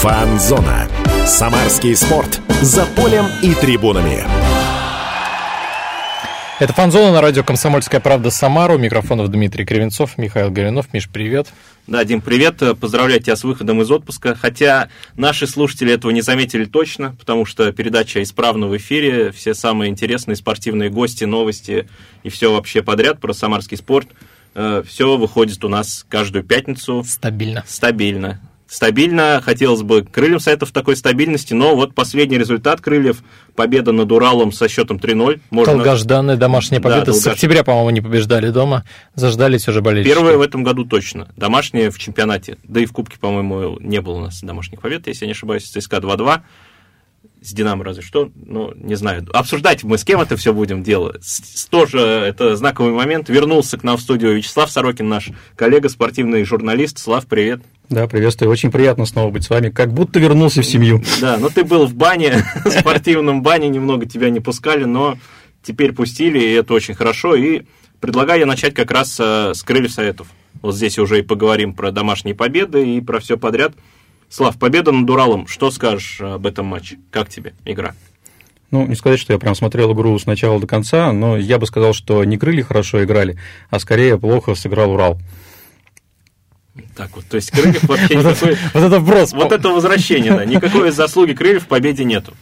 Фанзона. Самарский спорт. За полем и трибунами. Это «Фанзона» на радио «Комсомольская правда» Самару. Микрофонов Дмитрий Кривенцов, Михаил Горюнов. Миш, привет. Да, Дим, привет. Поздравляю тебя с выходом из отпуска. Хотя наши слушатели этого не заметили точно, потому что передача исправна в эфире. Все самые интересные спортивные гости, новости и все вообще подряд про самарский спорт. Э, все выходит у нас каждую пятницу. Стабильно. Стабильно стабильно. Хотелось бы крыльям Советов такой стабильности, но вот последний результат крыльев победа над Уралом со счетом 3-0. Можно... Долгожданная домашняя победа. Да, долгож... С октября, по-моему, не побеждали дома. Заждались уже болельщики. Первая в этом году точно. Домашняя в чемпионате. Да и в Кубке, по-моему, не было у нас домашних побед, если я не ошибаюсь. ЦСКА 2-2 с Динамо разве что, ну, не знаю. Обсуждать мы с кем это все будем делать. Тоже это знаковый момент. Вернулся к нам в студию Вячеслав Сорокин, наш коллега, спортивный журналист. Слав, привет. Да, приветствую. Очень приятно снова быть с вами. Как будто вернулся в семью. Да, но ты был в бане, в спортивном бане, немного тебя не пускали, но теперь пустили, и это очень хорошо. И предлагаю начать как раз э, с крыльев советов. Вот здесь уже и поговорим про домашние победы и про все подряд. Слав, победа над Уралом. Что скажешь об этом матче? Как тебе игра? Ну, не сказать, что я прям смотрел игру с начала до конца, но я бы сказал, что не крылья хорошо играли, а скорее плохо сыграл Урал. Так вот, то есть Крыльев вообще никакой... Вот это вброс. Вот это возвращение, да. Никакой заслуги Крыльев в победе нету.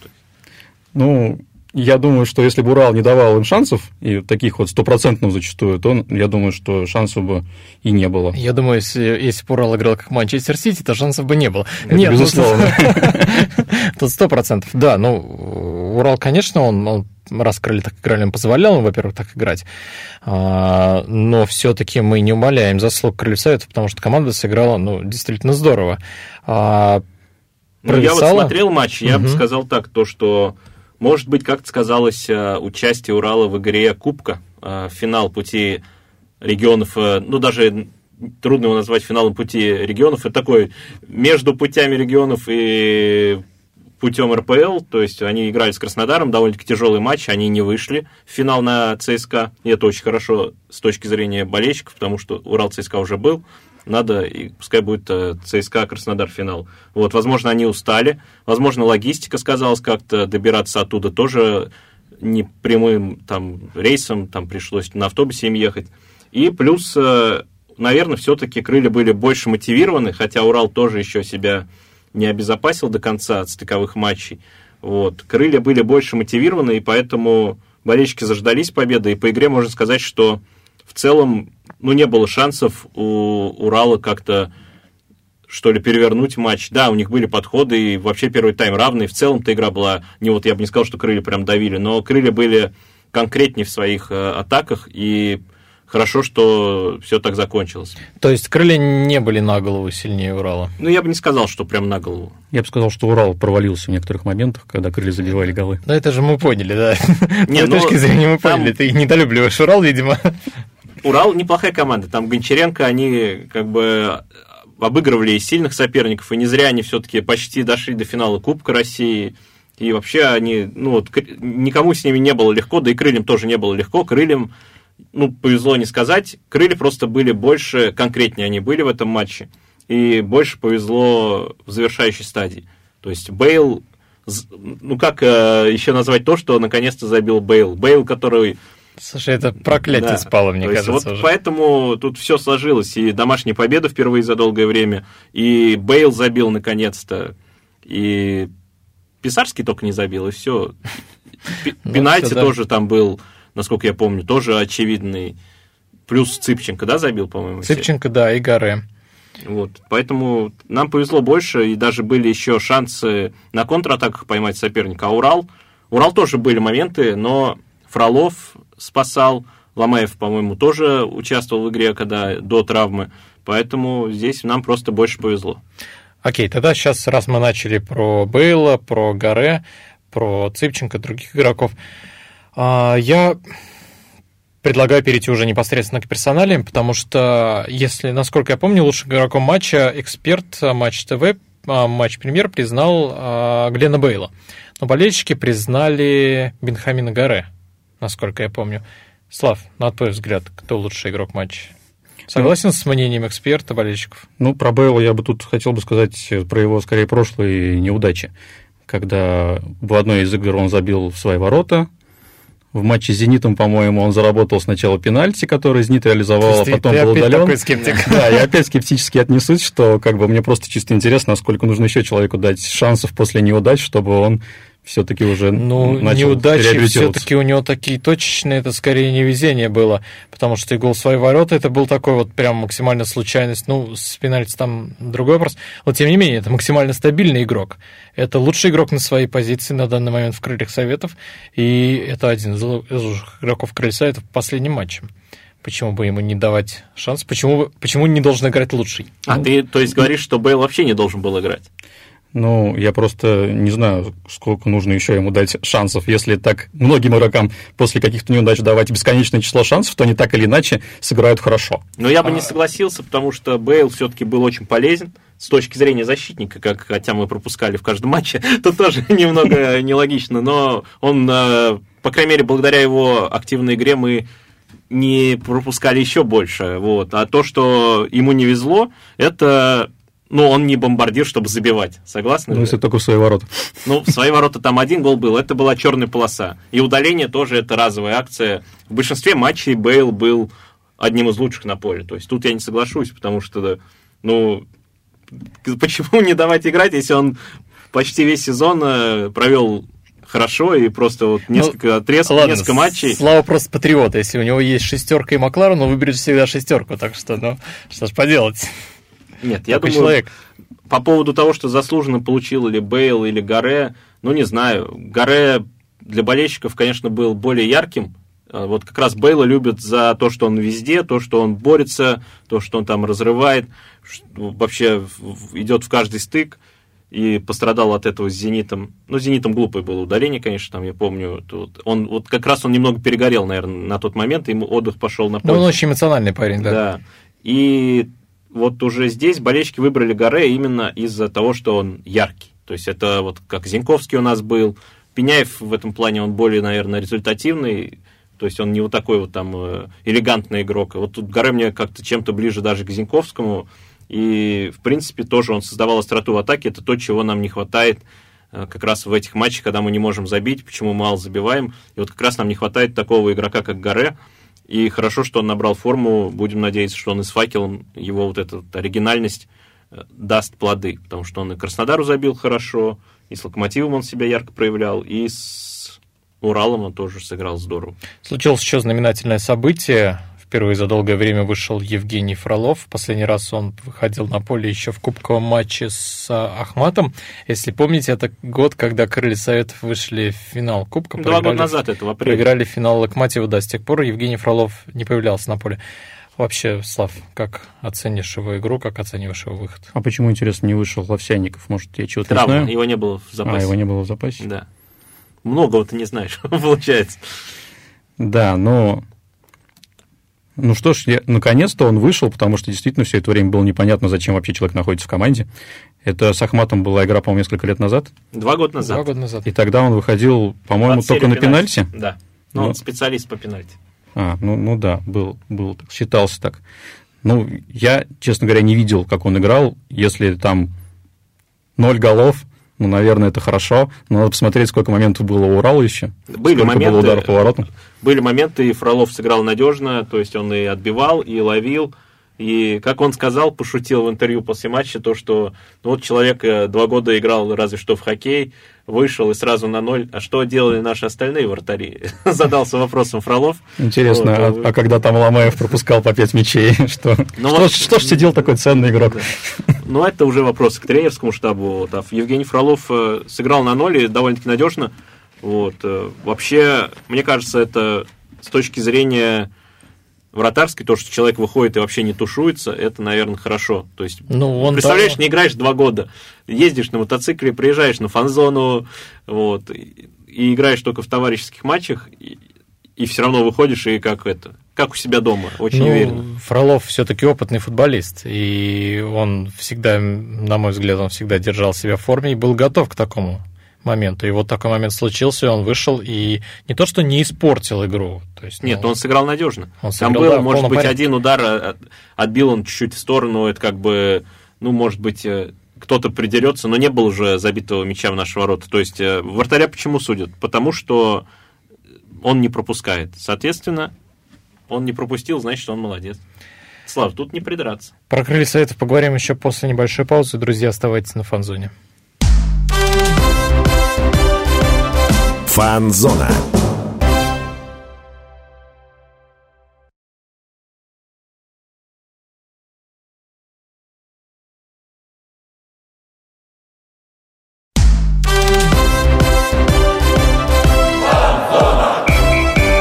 Ну, я думаю, что если бы Урал не давал им шансов, и таких вот стопроцентных зачастую, то я думаю, что шансов бы и не было. Я думаю, если, если бы Урал играл как Манчестер Сити, то шансов бы не было. Это Нет, ну, безусловно. Тут сто процентов. Да, ну, Урал, конечно, он, он раз крылья так играли, он позволял им, во-первых, так играть. А, но все-таки мы не умаляем заслуг крыльев Советов, потому что команда сыграла, ну, действительно здорово. А, ну, я вот смотрел матч, я угу. бы сказал так, то, что может быть, как-то сказалось э, участие Урала в игре Кубка, э, финал пути регионов, э, ну, даже трудно его назвать финалом пути регионов, это такой между путями регионов и путем РПЛ, то есть они играли с Краснодаром, довольно-таки тяжелый матч, они не вышли в финал на ЦСКА, и это очень хорошо с точки зрения болельщиков, потому что Урал ЦСКА уже был, надо, и пускай будет э, ЦСКА Краснодар финал. Вот, возможно, они устали, возможно, логистика сказалась как-то, добираться оттуда тоже не прямым там рейсом, там пришлось на автобусе им ехать. И плюс, э, наверное, все-таки крылья были больше мотивированы, хотя Урал тоже еще себя не обезопасил до конца от стыковых матчей. Вот. Крылья были больше мотивированы, и поэтому болельщики заждались победы. И по игре можно сказать, что в целом ну, не было шансов у Урала как-то что ли, перевернуть матч. Да, у них были подходы, и вообще первый тайм равный. В целом-то игра была, не вот я бы не сказал, что крылья прям давили, но крылья были конкретнее в своих э, атаках, и хорошо, что все так закончилось. То есть крылья не были на голову сильнее Урала? Ну, я бы не сказал, что прям на голову. Я бы сказал, что Урал провалился в некоторых моментах, когда крылья забивали голы. Ну, это же мы поняли, да. Не, С ну, точки зрения мы поняли. Ты недолюбливаешь Урал, видимо. Урал неплохая команда. Там Гончаренко, они как бы обыгрывали и сильных соперников, и не зря они все-таки почти дошли до финала Кубка России. И вообще они, ну вот, никому с ними не было легко, да и крыльям тоже не было легко. Крыльям, ну, повезло не сказать, крылья просто были больше, конкретнее они были в этом матче, и больше повезло в завершающей стадии. То есть Бейл, ну как э, еще назвать то, что наконец-то забил Бейл? Бейл, который Слушай, это проклятие да. спало, мне То кажется. Вот уже. Поэтому тут все сложилось. И домашняя победа впервые за долгое время, и Бейл забил наконец-то, и Писарский только не забил, и все. Ну, Пенальти тоже там был, насколько я помню, тоже очевидный. Плюс Цыпченко, да, забил, по-моему? Цыпченко, да, и Гаре. Вот, поэтому нам повезло больше, и даже были еще шансы на контратаках поймать соперника. А Урал, Урал тоже были моменты, но Фролов спасал. Ломаев, по-моему, тоже участвовал в игре, когда до травмы. Поэтому здесь нам просто больше повезло. Окей, тогда сейчас, раз мы начали про Бейла, про Гаре, про Цыпченко, других игроков, а, я предлагаю перейти уже непосредственно к персоналиям, потому что, если, насколько я помню, лучшим игроком матча эксперт Матч ТВ, а, Матч Премьер признал а, Глена Бейла. Но болельщики признали Бенхамина Гаре насколько я помню. Слав, на твой взгляд, кто лучший игрок матча? Согласен с мнением эксперта, болельщиков? Ну, про Бейла я бы тут хотел бы сказать про его, скорее, прошлые неудачи. Когда в одной из игр он забил в свои ворота, в матче с «Зенитом», по-моему, он заработал сначала пенальти, который «Зенит» реализовал, а потом ты был удален. такой скептик. Да, я опять скептически отнесусь, что как бы мне просто чисто интересно, насколько нужно еще человеку дать шансов после неудач, чтобы он все-таки уже ну, начал неудачи все-таки у него такие точечные, это скорее невезение было, потому что и гол в свои ворота, это был такой вот прям максимально случайность, ну, с пенальти там другой вопрос, но тем не менее, это максимально стабильный игрок, это лучший игрок на своей позиции на данный момент в крыльях Советов, и это один из лучших игроков крыльев Советов в последнем матче. Почему бы ему не давать шанс? Почему, почему не должен играть лучший? А ну, ты, то есть, говоришь, что Бейл вообще не должен был играть? Ну, я просто не знаю, сколько нужно еще ему дать шансов. Если так многим игрокам после каких-то неудач давать бесконечное число шансов, то они так или иначе сыграют хорошо. Но я бы не согласился, потому что Бейл все-таки был очень полезен с точки зрения защитника, как хотя мы пропускали в каждом матче, то тоже немного нелогично, но он, э, по крайней мере, благодаря его активной игре мы не пропускали еще больше. Вот. А то, что ему не везло, это ну, он не бомбардир, чтобы забивать. Согласны? Ну, если только в свои ворота. Ну, в свои ворота там один гол был, это была черная полоса. И удаление тоже это разовая акция. В большинстве матчей Бейл был одним из лучших на поле. То есть тут я не соглашусь, потому что, ну, почему не давать играть, если он почти весь сезон э, провел хорошо и просто вот ну, несколько ну, отрезков, ладно, несколько матчей. Слава просто патриота. Если у него есть шестерка и Макларен, он выберет всегда шестерку. Так что, ну, что ж поделать. Нет, я думаю, человек. по поводу того, что заслуженно получил или Бейл, или Гаре, ну, не знаю. Гаре для болельщиков, конечно, был более ярким. А вот как раз Бейла любят за то, что он везде, то, что он борется, то, что он там разрывает, вообще идет в каждый стык и пострадал от этого с «Зенитом». Ну, «Зенитом» глупое было ударение, конечно, там, я помню. Тут он, вот как раз он немного перегорел, наверное, на тот момент, ему отдых пошел на пользу. Ну, он очень эмоциональный парень, да. Да. И вот уже здесь болельщики выбрали Гаре именно из-за того, что он яркий. То есть это вот как Зинковский у нас был. Пеняев в этом плане он более, наверное, результативный. То есть он не вот такой вот там э, элегантный игрок. Вот тут Гаре мне как-то чем-то ближе даже к Зинковскому. И, в принципе, тоже он создавал остроту в атаке. Это то, чего нам не хватает э, как раз в этих матчах, когда мы не можем забить, почему мало забиваем. И вот как раз нам не хватает такого игрока, как Гаре, и хорошо, что он набрал форму. Будем надеяться, что он и с факелом, его вот эта оригинальность э, даст плоды. Потому что он и Краснодару забил хорошо, и с Локомотивом он себя ярко проявлял, и с Уралом он тоже сыграл здорово. Случилось еще знаменательное событие. Впервые за долгое время вышел Евгений Фролов. Последний раз он выходил на поле еще в кубковом матче с а, Ахматом. Если помните, это год, когда Крылья Советов вышли в финал Кубка. Два года назад этого. Проиграли финал Локомотива, да, с тех пор Евгений Фролов не появлялся на поле. Вообще, Слав, как оценишь его игру, как оцениваешь его выход? А почему, интересно, не вышел Ловсяников? Может, я чего-то Травма, не знаю? его не было в запасе. А, его не было в запасе? Да. Многого ты не знаешь, получается. Да, но ну что ж, я, наконец-то он вышел, потому что действительно все это время было непонятно, зачем вообще человек находится в команде. Это с Ахматом была игра, по-моему, несколько лет назад. Два года назад. Два года назад. И тогда он выходил, по-моему, только на пенальти. пенальти. Да. Ну, он специалист по пенальти. А, ну, ну да, был, был, считался так. Ну, я, честно говоря, не видел, как он играл. Если там ноль голов, ну, наверное, это хорошо. Но надо посмотреть, сколько моментов было у Урала еще. Были сколько моменты, было ударов по воротам. Были моменты, и Фролов сыграл надежно, то есть он и отбивал, и ловил. И, как он сказал, пошутил в интервью после матча, то, что ну, вот человек э, два года играл разве что в хоккей, вышел и сразу на ноль. А что делали наши остальные вратари? Задался вопросом Фролов. Интересно, вот. а, а когда там Ломаев пропускал по пять мячей, что, ну, что, вот, что ж сидел такой ценный игрок? Да. Ну, это уже вопрос к тренерскому штабу. А Евгений Фролов э, сыграл на ноль и довольно-таки надежно. Вот. Э, вообще, мне кажется, это с точки зрения вратарский, то, что человек выходит и вообще не тушуется, это, наверное, хорошо. То есть, ну, он представляешь, там... не играешь два года, ездишь на мотоцикле, приезжаешь на фан-зону, вот, и, и играешь только в товарищеских матчах, и, и все равно выходишь и как это, как у себя дома, очень ну, уверенно. Фролов все-таки опытный футболист, и он всегда, на мой взгляд, он всегда держал себя в форме и был готов к такому моменту. И вот такой момент случился, и он вышел и не то, что не испортил игру. То есть, Нет, ну, он сыграл надежно. Он сыграл, Там был, да, может быть, порядке. один удар, а, отбил он чуть-чуть в сторону, это как бы, ну, может быть, э, кто-то придерется, но не было уже забитого мяча в наши ворота. То есть э, вратаря почему судят? Потому что он не пропускает. Соответственно, он не пропустил, значит, он молодец. Слав, тут не придраться. Про крылья советов поговорим еще после небольшой паузы. Друзья, оставайтесь на фанзоне. Фанзона.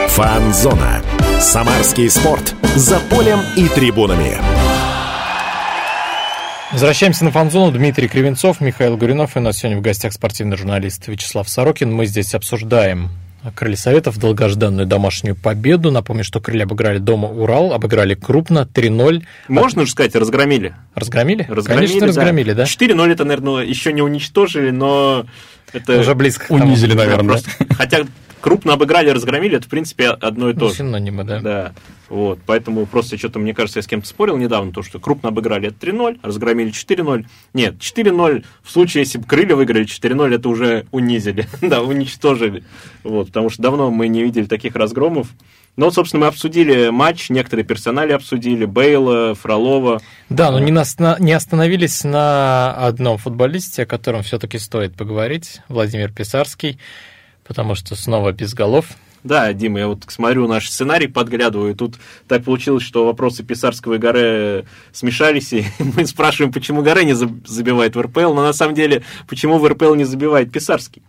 Фанзона. Самарский спорт. За полем и трибунами. Возвращаемся на фанзону. Дмитрий Кривенцов, Михаил Гуринов. И у нас сегодня в гостях спортивный журналист Вячеслав Сорокин. Мы здесь обсуждаем Крылья Советов, долгожданную домашнюю победу. Напомню, что Крылья обыграли дома Урал, обыграли крупно 3-0. Можно же сказать, разгромили. Разгромили? Разгромили, Конечно, разгромили, да. 4-0 это, наверное, еще не уничтожили, но... Это... Уже близко. Унизили, наверное. Просто... Хотя крупно обыграли, разгромили, это, в принципе, одно и то же. Синонимы, да. Да. Вот, поэтому просто что-то, мне кажется, я с кем-то спорил недавно, то, что крупно обыграли это 3-0, разгромили 4-0. Нет, 4-0 в случае, если бы крылья выиграли 4-0, это уже унизили, да, уничтожили. Вот, потому что давно мы не видели таких разгромов. Ну, собственно, мы обсудили матч, некоторые персонали обсудили, Бейла, Фролова. Да, но не, на, не остановились на одном футболисте, о котором все-таки стоит поговорить, Владимир Писарский потому что снова без голов. Да, Дима, я вот смотрю наш сценарий, подглядываю, и тут так получилось, что вопросы Писарского и Горе смешались, и мы спрашиваем, почему Горе не забивает в РПЛ, но на самом деле, почему в РПЛ не забивает Писарский?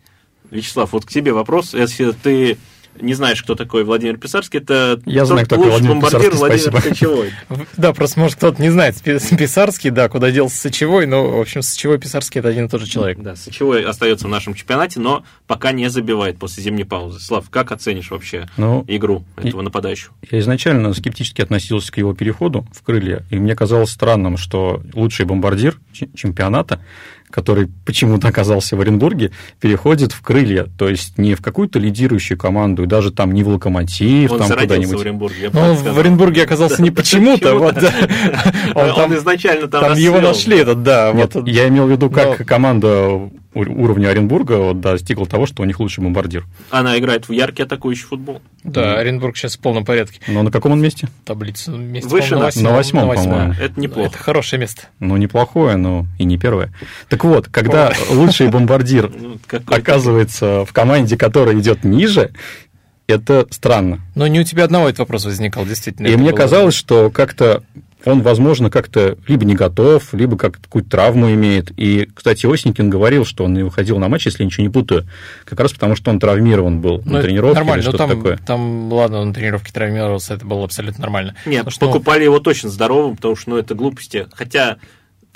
Вячеслав, вот к тебе вопрос, если ты не знаешь, кто такой Владимир Писарский, это Я знаю, кто такой Владимир бомбардир Писарский, Владимир Сычевой. Да, просто, может, кто-то не знает Писарский, да, куда делся Сычевой, но, в общем, Сычевой и Писарский – это один и тот же человек. Да, Сычевой остается в нашем чемпионате, но пока не забивает после зимней паузы. Слав, как оценишь вообще ну, игру этого нападающего? Я изначально скептически относился к его переходу в крылья, и мне казалось странным, что лучший бомбардир чемпионата который почему-то оказался в Оренбурге, переходит в крылья, то есть не в какую-то лидирующую команду, и даже там не в локомотив, он там куда-нибудь. в Оренбурге. Ну, в Оренбурге оказался не почему-то, вот. Он изначально там его нашли, этот, да. Я имел в виду, как команда уровня Оренбурга вот, достигла того, что у них лучший бомбардир. Она играет в яркий атакующий футбол. Да, mm. Оренбург сейчас в полном порядке. Но на каком он месте? Таблица месте Выше на восьмом, на восьмом, по-моему. Это неплохо. Это хорошее место. Ну, неплохое, но и не первое. Так вот, когда лучший бомбардир ну, оказывается в команде, которая идет ниже, это странно. Но не у тебя одного этот вопрос возникал, действительно. И мне казалось, что как-то он, возможно, как-то либо не готов, либо как какую-то травму имеет. И, кстати, Осенькин говорил, что он не выходил на матч, если я ничего не путаю, как раз потому, что он травмирован был ну, на тренировке нормально, или что-то там, такое. Там, ладно, он на тренировке травмировался, это было абсолютно нормально. Нет, потому, покупали его точно здоровым, потому что, ну, это глупости. Хотя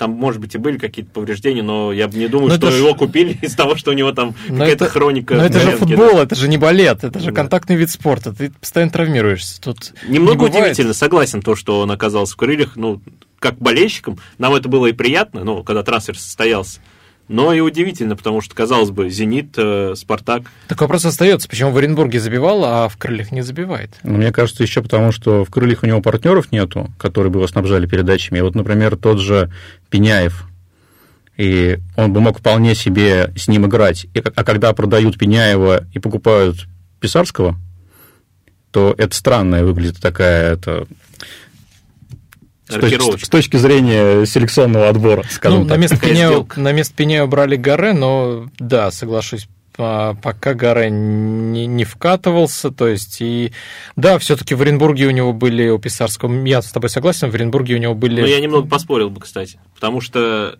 там, может быть, и были какие-то повреждения, но я бы не думаю, но что ж... его купили из того, что у него там какая-то хроника. Но это же футбол, да. это же не балет, это же да. контактный вид спорта, ты постоянно травмируешься. Тут Немного не удивительно, согласен, то, что он оказался в крыльях, ну, как болельщикам, нам это было и приятно, ну, когда трансфер состоялся. Но и удивительно, потому что, казалось бы, «Зенит», э, «Спартак». Так вопрос остается, почему в Оренбурге забивал, а в «Крыльях» не забивает? Ну, мне кажется, еще потому, что в «Крыльях» у него партнеров нету, которые бы его снабжали передачами. И вот, например, тот же Пеняев, и он бы мог вполне себе с ним играть. И, а когда продают Пеняева и покупают Писарского, то это странная выглядит такая это с точки, с точки зрения селекционного отбора, скажем ну, так. На место, Пенео, на место Пенео брали Гаре, но да, соглашусь, пока Гаре не, не вкатывался, то есть и да, все-таки в Оренбурге у него были у Писарского, я с тобой согласен, в Оренбурге у него были. Ну я немного поспорил бы, кстати, потому что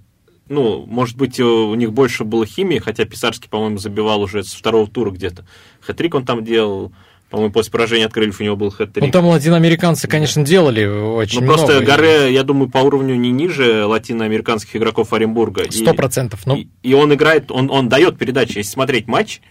ну, может быть, у них больше было химии, хотя Писарский, по-моему, забивал уже с второго тура где-то. Хэтрик он там делал, по-моему, после поражения от крыльев у него был хэт-трик. Ну, там латиноамериканцы, конечно, делали очень Ну, просто много. Гаре, я думаю, по уровню не ниже латиноамериканских игроков Оренбурга. Сто процентов. Ну... И, и он играет, он, он дает передачи. Если смотреть матч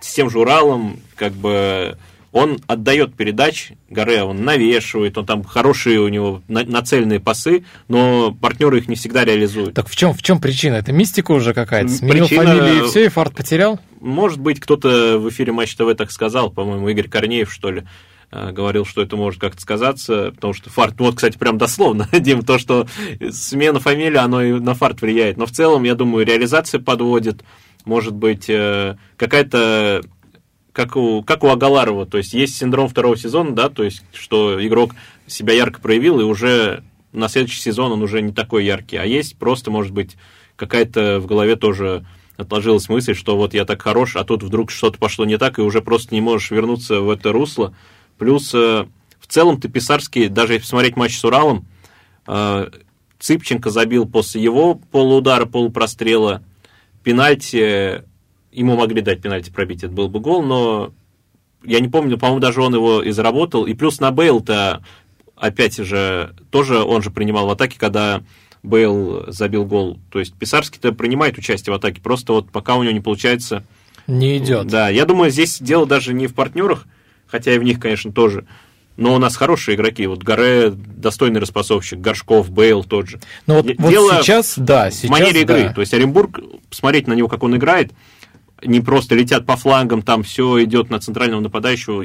с тем же Уралом, как бы он отдает передач, Гаре, он навешивает, он там хорошие у него нацеленные пасы, но партнеры их не всегда реализуют. Так в чем, в чем причина? Это мистика уже какая-то? Сменил причина... фамилию и все, и фарт потерял? Может быть, кто-то в эфире Матч ТВ так сказал, по-моему, Игорь Корнеев, что ли, э, говорил, что это может как-то сказаться, потому что фарт, вот, кстати, прям дословно, Дим, то, что смена фамилии, оно и на фарт влияет. Но в целом, я думаю, реализация подводит, может быть, э, какая-то как у, как у Агаларова, то есть есть синдром второго сезона, да, то есть что игрок себя ярко проявил, и уже на следующий сезон он уже не такой яркий, а есть просто, может быть, какая-то в голове тоже отложилась мысль, что вот я так хорош, а тут вдруг что-то пошло не так, и уже просто не можешь вернуться в это русло. Плюс э, в целом ты Писарский, даже если посмотреть матч с Уралом, э, Цыпченко забил после его полуудара, полупрострела, пенальти, ему могли дать пенальти пробить, это был бы гол, но я не помню, по-моему, даже он его и заработал. И плюс на Бейл-то, опять же, тоже он же принимал в атаке, когда Бейл забил гол. То есть Писарский-то принимает участие в атаке, просто вот пока у него не получается... Не идет. Да, я думаю, здесь дело даже не в партнерах, хотя и в них, конечно, тоже. Но у нас хорошие игроки. Вот Горе достойный распасовщик, Горшков, Бейл тот же. Ну вот, дело вот сейчас, да, сейчас, в манере игры. Да. То есть Оренбург, смотреть на него, как он играет, не просто летят по флангам, там все идет на центрального нападающего.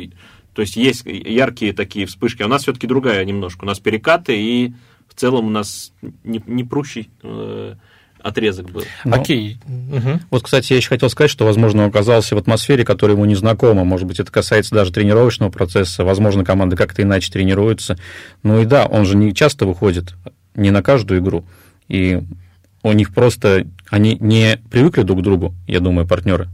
То есть есть яркие такие вспышки. А у нас все-таки другая немножко. У нас перекаты и в целом у нас не, не прущий э, отрезок был. Ну, Окей. Угу. Вот, кстати, я еще хотел сказать, что, возможно, он оказался в атмосфере, которая ему не знакома. Может быть, это касается даже тренировочного процесса. Возможно, команды как-то иначе тренируются. Ну и да, он же не часто выходит, не на каждую игру. И у них просто... Они не привыкли друг к другу, я думаю, партнеры.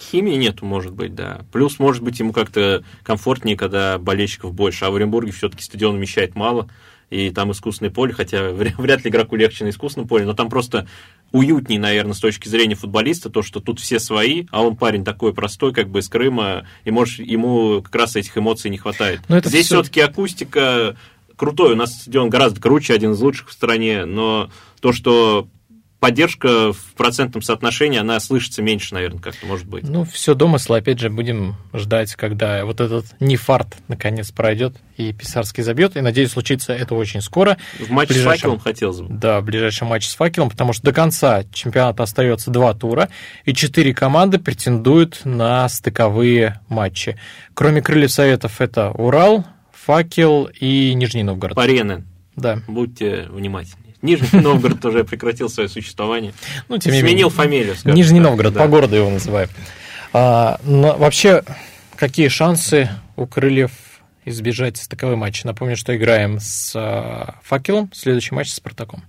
Химии нету, может быть, да. Плюс, может быть, ему как-то комфортнее, когда болельщиков больше. А в Оренбурге все-таки стадион вмещает мало и там искусственное поле, хотя вряд ли игроку легче на искусственном поле, но там просто уютнее, наверное, с точки зрения футболиста, то, что тут все свои, а он парень такой простой, как бы из Крыма, и может, ему как раз этих эмоций не хватает. Но это Здесь все... все-таки акустика крутой, у нас стадион гораздо круче, один из лучших в стране, но то, что поддержка в процентном соотношении, она слышится меньше, наверное, как-то может быть. Ну, все домыслы, опять же, будем ждать, когда вот этот нефарт наконец пройдет и Писарский забьет. И надеюсь, случится это очень скоро. В матче ближайшем... с факелом хотелось бы. Да, в ближайшем матче с факелом, потому что до конца чемпионата остается два тура, и четыре команды претендуют на стыковые матчи. Кроме крыльев советов, это Урал, Факел и Нижний Новгород. Парены. Да. Будьте внимательны. Нижний Новгород уже прекратил свое существование. Ну, тем Сменил фамилию. Нижний Новгород, по городу его называют. А, но вообще, какие шансы у крыльев избежать стыковой матча? Напомню, что играем с а, Факелом, следующий матч с Спартаком.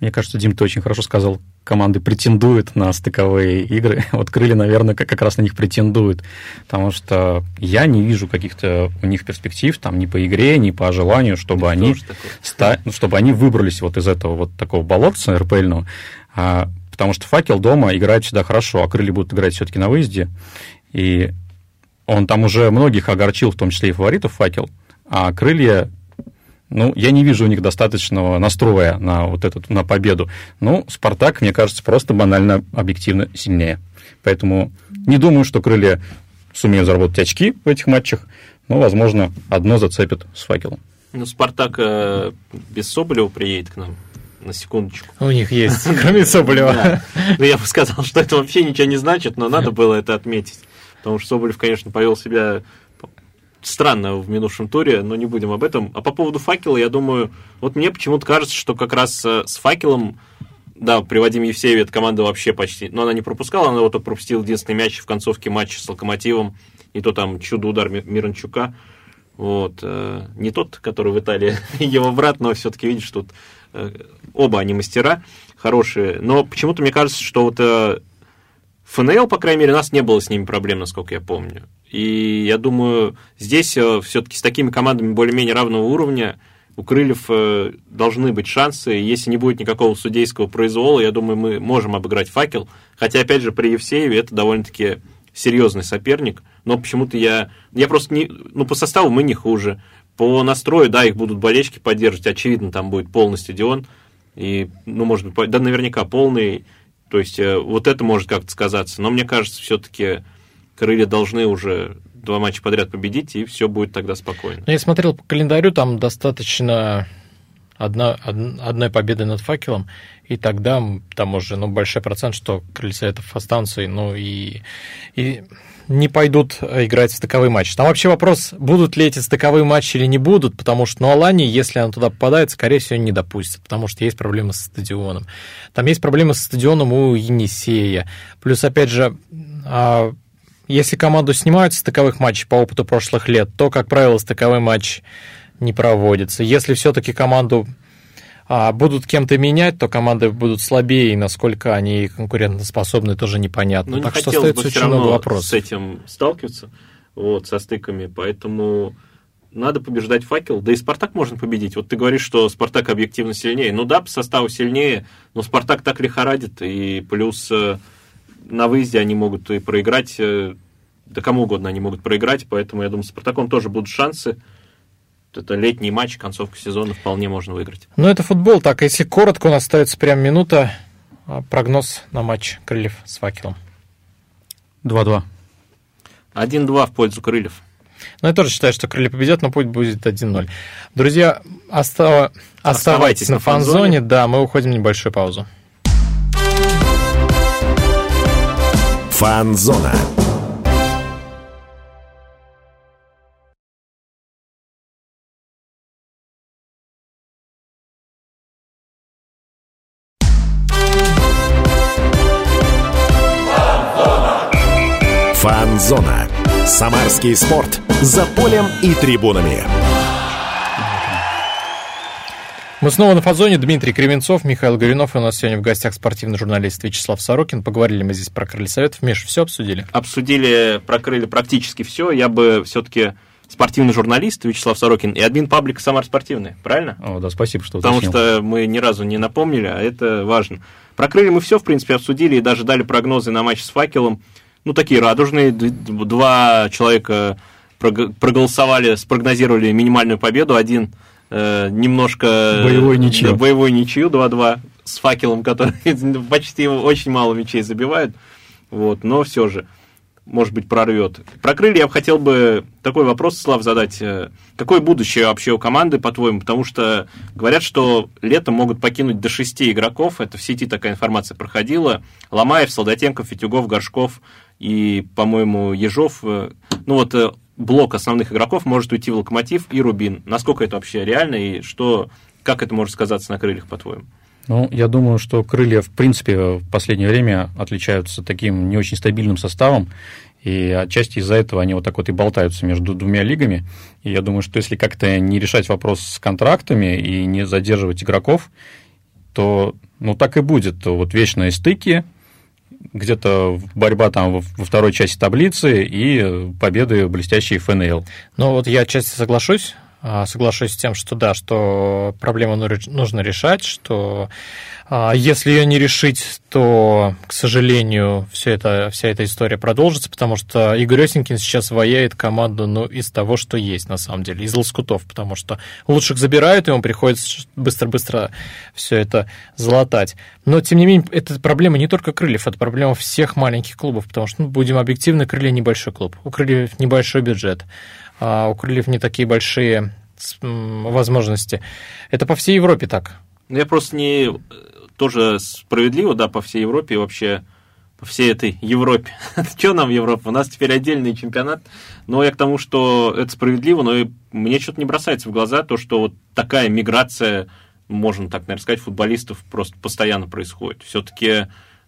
Мне кажется, Дим, ты очень хорошо сказал, команды претендуют на стыковые игры. Вот крылья, наверное, как раз на них претендуют, потому что я не вижу каких-то у них перспектив, там, ни по игре, ни по желанию, чтобы они, ста... Ну, чтобы они выбрались вот из этого вот такого болотца РПЛьного, а, потому что факел дома играет всегда хорошо, а крылья будут играть все-таки на выезде, и он там уже многих огорчил, в том числе и фаворитов факел, а крылья ну, я не вижу у них достаточного настроя на вот этот, на победу. Ну, Спартак, мне кажется, просто банально объективно сильнее. Поэтому не думаю, что крылья сумеют заработать очки в этих матчах, но, возможно, одно зацепит с факелом. Ну, Спартак э, без Соболева приедет к нам на секундочку. У них есть, кроме Соболева. Ну, я бы сказал, что это вообще ничего не значит, но надо было это отметить. Потому что Соболев, конечно, повел себя странно в минувшем туре, но не будем об этом. А по поводу факела, я думаю, вот мне почему-то кажется, что как раз э, с факелом, да, при Вадиме Евсееве эта команда вообще почти, но она не пропускала, она вот пропустила единственный мяч в концовке матча с Локомотивом, и то там чудо-удар Миранчука. Вот. Э, не тот, который в Италии, его брат, но все-таки видишь, тут э, оба они мастера хорошие. Но почему-то мне кажется, что вот ФНЛ, по крайней мере, у нас не было с ними проблем, насколько я помню. И я думаю, здесь э, все-таки с такими командами более-менее равного уровня у Крыльев э, должны быть шансы. Если не будет никакого судейского произвола, я думаю, мы можем обыграть факел. Хотя, опять же, при Евсееве это довольно-таки серьезный соперник. Но почему-то я... Я просто не... Ну, по составу мы не хуже. По настрою, да, их будут болельщики поддерживать. Очевидно, там будет полный стадион. И, ну, может быть, да, наверняка полный. То есть э, вот это может как-то сказаться. Но мне кажется, все-таки крылья должны уже два матча подряд победить, и все будет тогда спокойно. Ну, я смотрел по календарю, там достаточно одна, одной победы над факелом, и тогда там уже ну, большой процент, что крыльца это останутся, ну и, и не пойдут играть в стыковой матч. Там вообще вопрос, будут ли эти стыковые матчи или не будут, потому что ну, Алани, если она туда попадает, скорее всего, не допустит, потому что есть проблемы со стадионом. Там есть проблемы со стадионом у Енисея. Плюс, опять же, а, если команду снимают с стыковых матчей по опыту прошлых лет, то, как правило, стыковой матч не проводится. Если все-таки команду а, будут кем-то менять, то команды будут слабее, и насколько они конкурентоспособны, тоже непонятно. Ну, не так что остается очень много вопросов. с этим сталкиваться, вот, со стыками, поэтому надо побеждать факел. Да и Спартак можно победить. Вот ты говоришь, что Спартак объективно сильнее. Ну да, по составу сильнее, но Спартак так лихорадит, и плюс э, на выезде они могут и проиграть, э, да кому угодно они могут проиграть, поэтому я думаю, с Спартаком тоже будут шансы это летний матч, концовка сезона вполне можно выиграть. Ну, это футбол. Так, если коротко, у нас остается прям минута. А, прогноз на матч Крыльев с Факелом. 2-2. 1-2 в пользу Крыльев. Ну, я тоже считаю, что Крылья победят, но путь будет 1-0. Друзья, остав... оставайтесь, оставайтесь на фан-зоне. Да, мы уходим в небольшую паузу. Фан-зона. Фан-зона. Самарский спорт. За полем и трибунами. Мы снова на фазоне. Дмитрий Кременцов, Михаил Горюнов. И у нас сегодня в гостях спортивный журналист Вячеслав Сорокин. Поговорили мы здесь про крылья советов. Миш, все обсудили? Обсудили, прокрыли практически все. Я бы все-таки спортивный журналист Вячеслав Сорокин и админ паблика «Самар спортивный», правильно? О, да, спасибо, что Потому уточнил. что мы ни разу не напомнили, а это важно. Прокрыли мы все, в принципе, обсудили и даже дали прогнозы на матч с «Факелом» ну, такие радужные. Два человека проголосовали, спрогнозировали минимальную победу. Один э, немножко... Боевой ничью. Да, боевой ничью 2-2 с факелом, который почти очень мало мячей забивает. Вот, но все же может быть, прорвет. Про крылья я бы хотел бы такой вопрос, Слав, задать. Э, какое будущее вообще у команды, по-твоему? Потому что говорят, что летом могут покинуть до шести игроков. Это в сети такая информация проходила. Ломаев, Солдатенков, Фитюгов, Горшков и, по-моему, Ежов. Э, ну вот э, блок основных игроков может уйти в Локомотив и Рубин. Насколько это вообще реально и что, как это может сказаться на крыльях, по-твоему? Ну, я думаю, что крылья, в принципе, в последнее время отличаются таким не очень стабильным составом, и отчасти из-за этого они вот так вот и болтаются между двумя лигами. И я думаю, что если как-то не решать вопрос с контрактами и не задерживать игроков, то ну, так и будет. Вот вечные стыки, где-то борьба там во второй части таблицы и победы блестящие ФНЛ. Ну вот я отчасти соглашусь соглашусь с тем, что да, что проблему нужно решать, что а, если ее не решить, то, к сожалению, все это, вся эта история продолжится, потому что Игорь Осенькин сейчас ваяет команду ну, из того, что есть на самом деле, из лоскутов, потому что лучших забирают, и ему приходится быстро-быстро все это залатать. Но, тем не менее, это проблема не только Крыльев, это проблема всех маленьких клубов, потому что, ну, будем объективны, Крылья небольшой клуб, у Крыльев небольшой бюджет а у крыльев не такие большие возможности. Это по всей Европе так. Ну, я просто не тоже справедливо, да, по всей Европе и вообще по всей этой Европе. Что нам Европа? У нас теперь отдельный чемпионат. Но я к тому, что это справедливо, но и мне что-то не бросается в глаза то, что вот такая миграция, можно так, наверное, сказать, футболистов просто постоянно происходит. Все-таки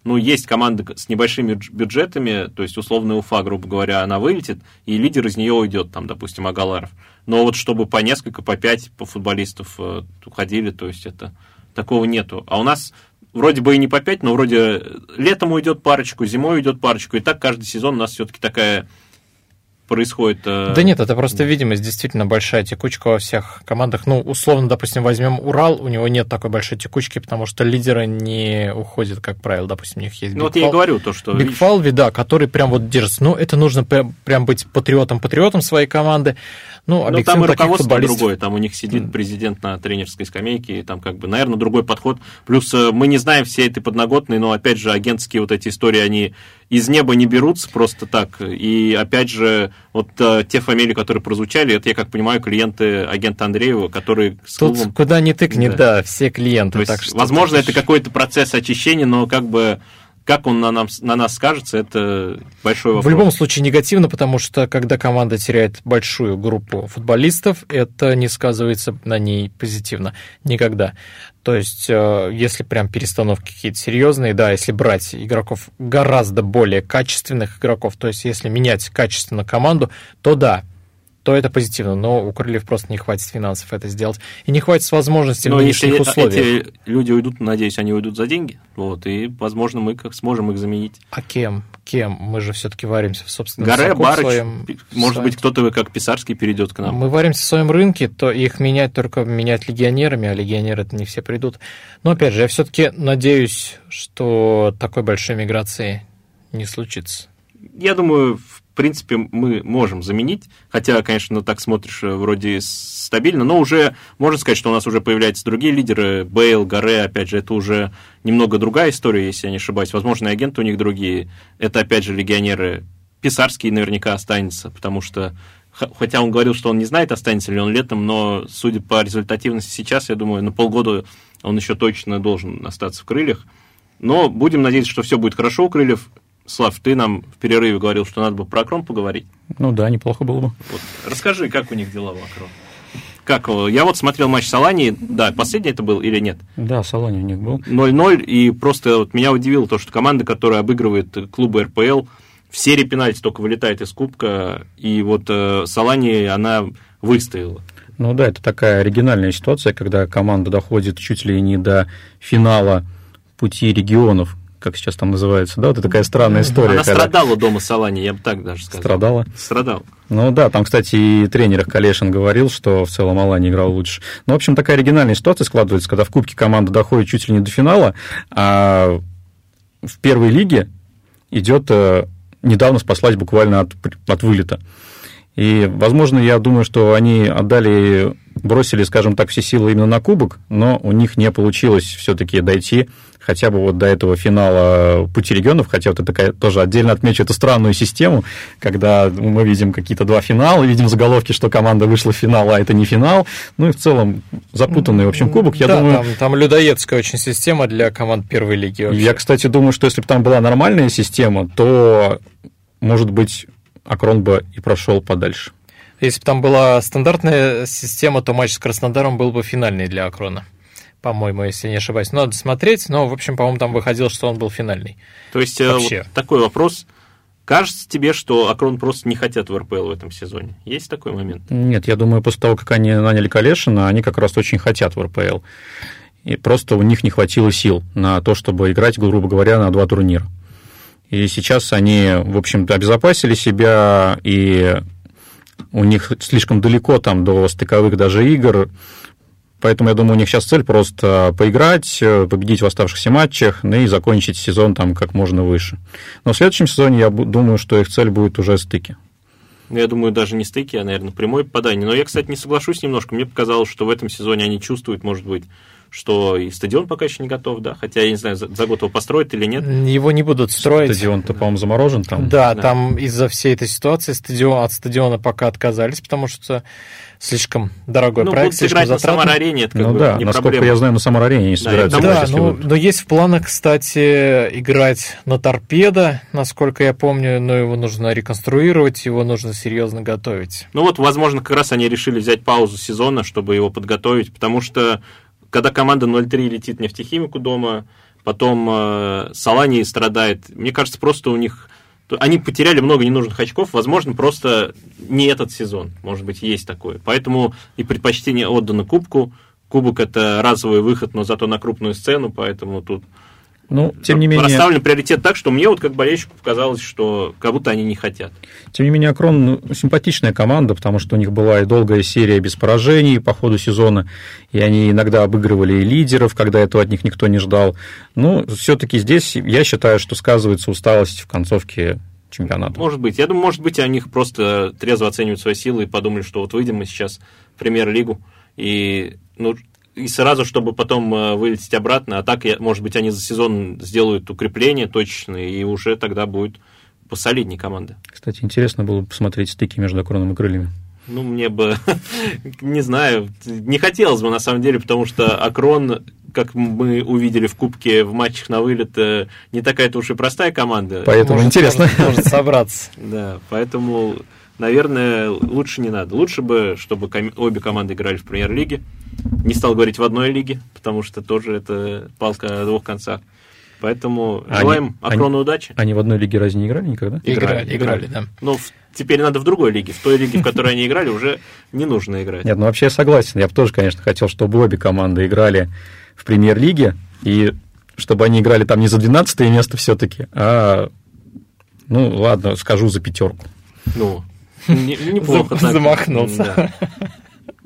ну, есть команды с небольшими бюджетами, то есть условная Уфа, грубо говоря, она вылетит, и лидер из нее уйдет, там, допустим, Агаларов. Но вот чтобы по несколько, по пять по футболистов э, уходили, то есть это такого нету. А у нас вроде бы и не по пять, но вроде летом уйдет парочку, зимой уйдет парочку, и так каждый сезон у нас все-таки такая происходит? Э, да нет, это просто видимость действительно большая текучка во всех командах. Ну, условно, допустим, возьмем Урал, у него нет такой большой текучки, потому что лидеры не уходят, как правило. Допустим, у них есть Ну, вот я и говорю то, что... Бигфалви, да, который прям вот держится. Ну, это нужно прям быть патриотом-патриотом своей команды. Ну, ну там и руководство другое, там у них сидит президент на тренерской скамейке, и там как бы, наверное, другой подход. Плюс э, мы не знаем все этой подноготной, но, опять же, агентские вот эти истории, они из неба не берутся просто так. И, опять же, вот э, те фамилии, которые прозвучали, это, я как понимаю, клиенты агента Андреева, которые с Тут клубом... куда ни тыкни, да, да все клиенты. То есть, возможно, это какой-то процесс очищения, но как бы как он на, нам, на нас скажется, это большой вопрос. В любом случае негативно, потому что когда команда теряет большую группу футболистов, это не сказывается на ней позитивно. Никогда. То есть, э, если прям перестановки какие-то серьезные, да, если брать игроков гораздо более качественных игроков, то есть если менять качественно команду, то да, то это позитивно. Но у Крыльев просто не хватит финансов это сделать. И не хватит возможностей но в нынешних если условиях. эти люди уйдут, надеюсь, они уйдут за деньги, вот, и, возможно, мы как сможем их заменить. А кем? Кем? Мы же все-таки варимся в собственном соку Барыч, своем... может своем... быть, кто-то как Писарский перейдет к нам. Мы варимся в своем рынке, то их менять только менять легионерами, а легионеры это не все придут. Но, опять же, я все-таки надеюсь, что такой большой миграции не случится. Я думаю, принципе, мы можем заменить, хотя, конечно, ну, так смотришь, э, вроде стабильно, но уже можно сказать, что у нас уже появляются другие лидеры, Бейл, Гаре, опять же, это уже немного другая история, если я не ошибаюсь, возможно, и агенты у них другие, это, опять же, легионеры, Писарский наверняка останется, потому что хотя он говорил, что он не знает, останется ли он летом, но судя по результативности сейчас, я думаю, на полгода он еще точно должен остаться в крыльях. Но будем надеяться, что все будет хорошо у крыльев. Слав, ты нам в перерыве говорил, что надо бы про Акрон поговорить. Ну да, неплохо было бы. Вот. Расскажи, как у них дела в Акрон? Как, я вот смотрел матч Салани, да, последний это был или нет? Да, Салани у них был. 0-0, и просто вот меня удивило то, что команда, которая обыгрывает клубы РПЛ, в серии пенальти только вылетает из кубка, и вот э, Салани, она выстояла. Ну да, это такая оригинальная ситуация, когда команда доходит чуть ли не до финала пути регионов, как сейчас там называется, да, вот такая странная история. Она когда... страдала дома Салани, я бы так даже сказал. Страдала? Страдал. Ну да, там, кстати, и тренер Калешин говорил, что в целом Алани играл лучше. Ну, в общем, такая оригинальная ситуация складывается, когда в Кубке команда доходит чуть ли не до финала, а в первой лиге идет э, недавно спаслась буквально от, от вылета. И, возможно, я думаю, что они отдали, бросили, скажем так, все силы именно на кубок, но у них не получилось все-таки дойти хотя бы вот до этого финала Пути регионов, хотя вот это такая, тоже отдельно отмечу эту странную систему, когда мы видим какие-то два финала, видим заголовки, что команда вышла в финал, а это не финал. Ну и в целом запутанный, в общем, кубок. Я да, думаю... там, там людоедская очень система для команд первой лиги. Вообще. Я, кстати, думаю, что если бы там была нормальная система, то, может быть, Акрон бы и прошел подальше. Если бы там была стандартная система, то матч с Краснодаром был бы финальный для Акрона по-моему, если не ошибаюсь. Надо смотреть, но, в общем, по-моему, там выходил, что он был финальный. То есть, э, Вообще. Вот такой вопрос. Кажется тебе, что Акрон просто не хотят в РПЛ в этом сезоне? Есть такой момент? Нет, я думаю, после того, как они наняли Калешина, они как раз очень хотят в РПЛ. И просто у них не хватило сил на то, чтобы играть, грубо говоря, на два турнира. И сейчас они, в общем-то, обезопасили себя, и у них слишком далеко там до стыковых даже игр. Поэтому, я думаю, у них сейчас цель просто поиграть, победить в оставшихся матчах, ну и закончить сезон там как можно выше. Но в следующем сезоне я думаю, что их цель будет уже стыки. Ну, я думаю, даже не стыки, а, наверное, прямое попадание. Но я, кстати, не соглашусь немножко. Мне показалось, что в этом сезоне они чувствуют, может быть, что и стадион пока еще не готов, да, хотя я не знаю, за, за год его построят или нет. Его не будут строить. Стадион-то, по-моему, заморожен там. Да, да. там из-за всей этой ситуации стадион, от стадиона пока отказались, потому что слишком дорогой ну, проект, слишком играть затратный. на Самар-арене, это ну, бы да, не насколько проблема. я знаю, на Самар-арене не собираются да, играть. Да, но, но есть в планах, кстати, играть на торпедо, насколько я помню, но его нужно реконструировать, его нужно серьезно готовить. Ну вот, возможно, как раз они решили взять паузу сезона, чтобы его подготовить, потому что когда команда 0-3 летит нефтехимику дома, потом э, Салани страдает, мне кажется, просто у них они потеряли много ненужных очков, возможно, просто не этот сезон, может быть, есть такое. Поэтому и предпочтение отдано кубку. Кубок это разовый выход, но зато на крупную сцену, поэтому тут ну, тем не менее... Расставлен приоритет так, что мне вот как болельщику показалось, что как будто они не хотят. Тем не менее, Акрон ну, симпатичная команда, потому что у них была и долгая серия без поражений по ходу сезона, и они иногда обыгрывали и лидеров, когда этого от них никто не ждал. Но ну, все таки здесь я считаю, что сказывается усталость в концовке чемпионата. Может быть. Я думаю, может быть, они просто трезво оценивают свои силы и подумали, что вот выйдем мы сейчас в премьер-лигу, и, ну, и сразу, чтобы потом э, вылететь обратно, а так, может быть, они за сезон сделают укрепления точечные, и уже тогда будет посолиднее команда. Кстати, интересно было бы посмотреть стыки между Акроном и Крыльями. Ну, мне бы, не знаю, не хотелось бы, на самом деле, потому что Акрон, как мы увидели в Кубке в матчах на вылет, э, не такая-то уж и простая команда. Поэтому может, интересно. Может, может собраться. Да, поэтому, наверное, лучше не надо. Лучше бы, чтобы обе команды играли в премьер-лиге. Не стал говорить в одной лиге, потому что тоже это палка о двух концах. Поэтому они, желаем Акрону они, удачи. Они в одной лиге разве не играли никогда? Играли, играли, играли да. Ну, теперь надо в другой лиге. В той лиге, в которой они играли, уже не нужно играть. Нет, ну вообще я согласен. Я бы тоже, конечно, хотел, чтобы обе команды играли в премьер-лиге, и чтобы они играли там не за 12 место все-таки, а, ну, ладно, скажу за пятерку. Ну, неплохо. Замахнулся.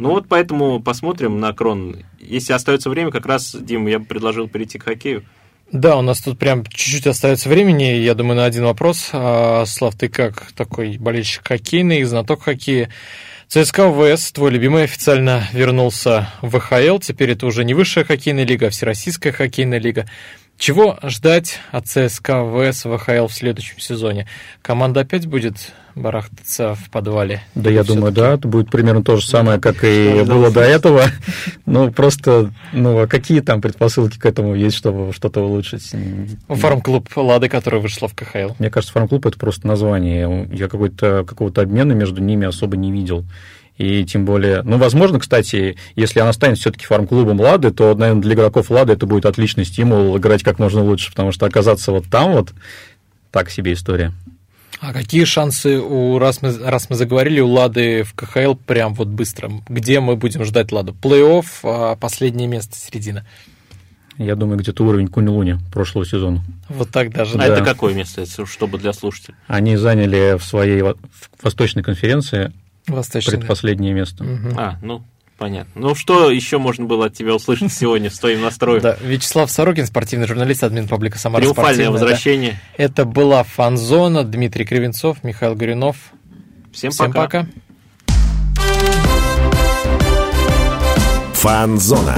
Ну вот поэтому посмотрим на Крон. Если остается время, как раз, Дим, я бы предложил перейти к хоккею. Да, у нас тут прям чуть-чуть остается времени, я думаю, на один вопрос. А, Слав, ты как такой болельщик хоккейный, знаток хоккея? ЦСКА ВС, твой любимый, официально вернулся в ВХЛ. Теперь это уже не высшая хоккейная лига, а всероссийская хоккейная лига. Чего ждать от ЦСКА ВС ВХЛ в следующем сезоне? Команда опять будет барахтаться в подвале? Да, я думаю, да, это будет примерно то же самое, как и было до этого. Ну, просто, ну, а какие там предпосылки к этому есть, чтобы что-то улучшить? Фарм-клуб «Лады», который вышла в КХЛ. Мне кажется, фарм-клуб – это просто название. Я какой-то, какого-то обмена между ними особо не видел. И тем более, ну, возможно, кстати, если она станет все-таки фарм-клубом Лады, то, наверное, для игроков Лады это будет отличный стимул играть как можно лучше, потому что оказаться вот там вот так себе история. А какие шансы у, раз мы, раз мы заговорили, у Лады в КХЛ прям вот быстро? Где мы будем ждать Ладу? Плей-офф, а последнее место, середина? Я думаю, где-то уровень Кунилуни прошлого сезона. Вот так даже. А да. это какое место, чтобы для слушателей? Они заняли в своей в Восточной конференции Восточный, предпоследнее место. Угу. А, ну, Понятно. Ну, что еще можно было от тебя услышать сегодня с твоим настроем? Да, Вячеслав Сорокин, спортивный журналист, админ паблика «Самара Триумфальное возвращение. Да. Это была «Фанзона», Дмитрий Кривенцов, Михаил Горюнов. Всем, Всем пока. пока. «Фанзона».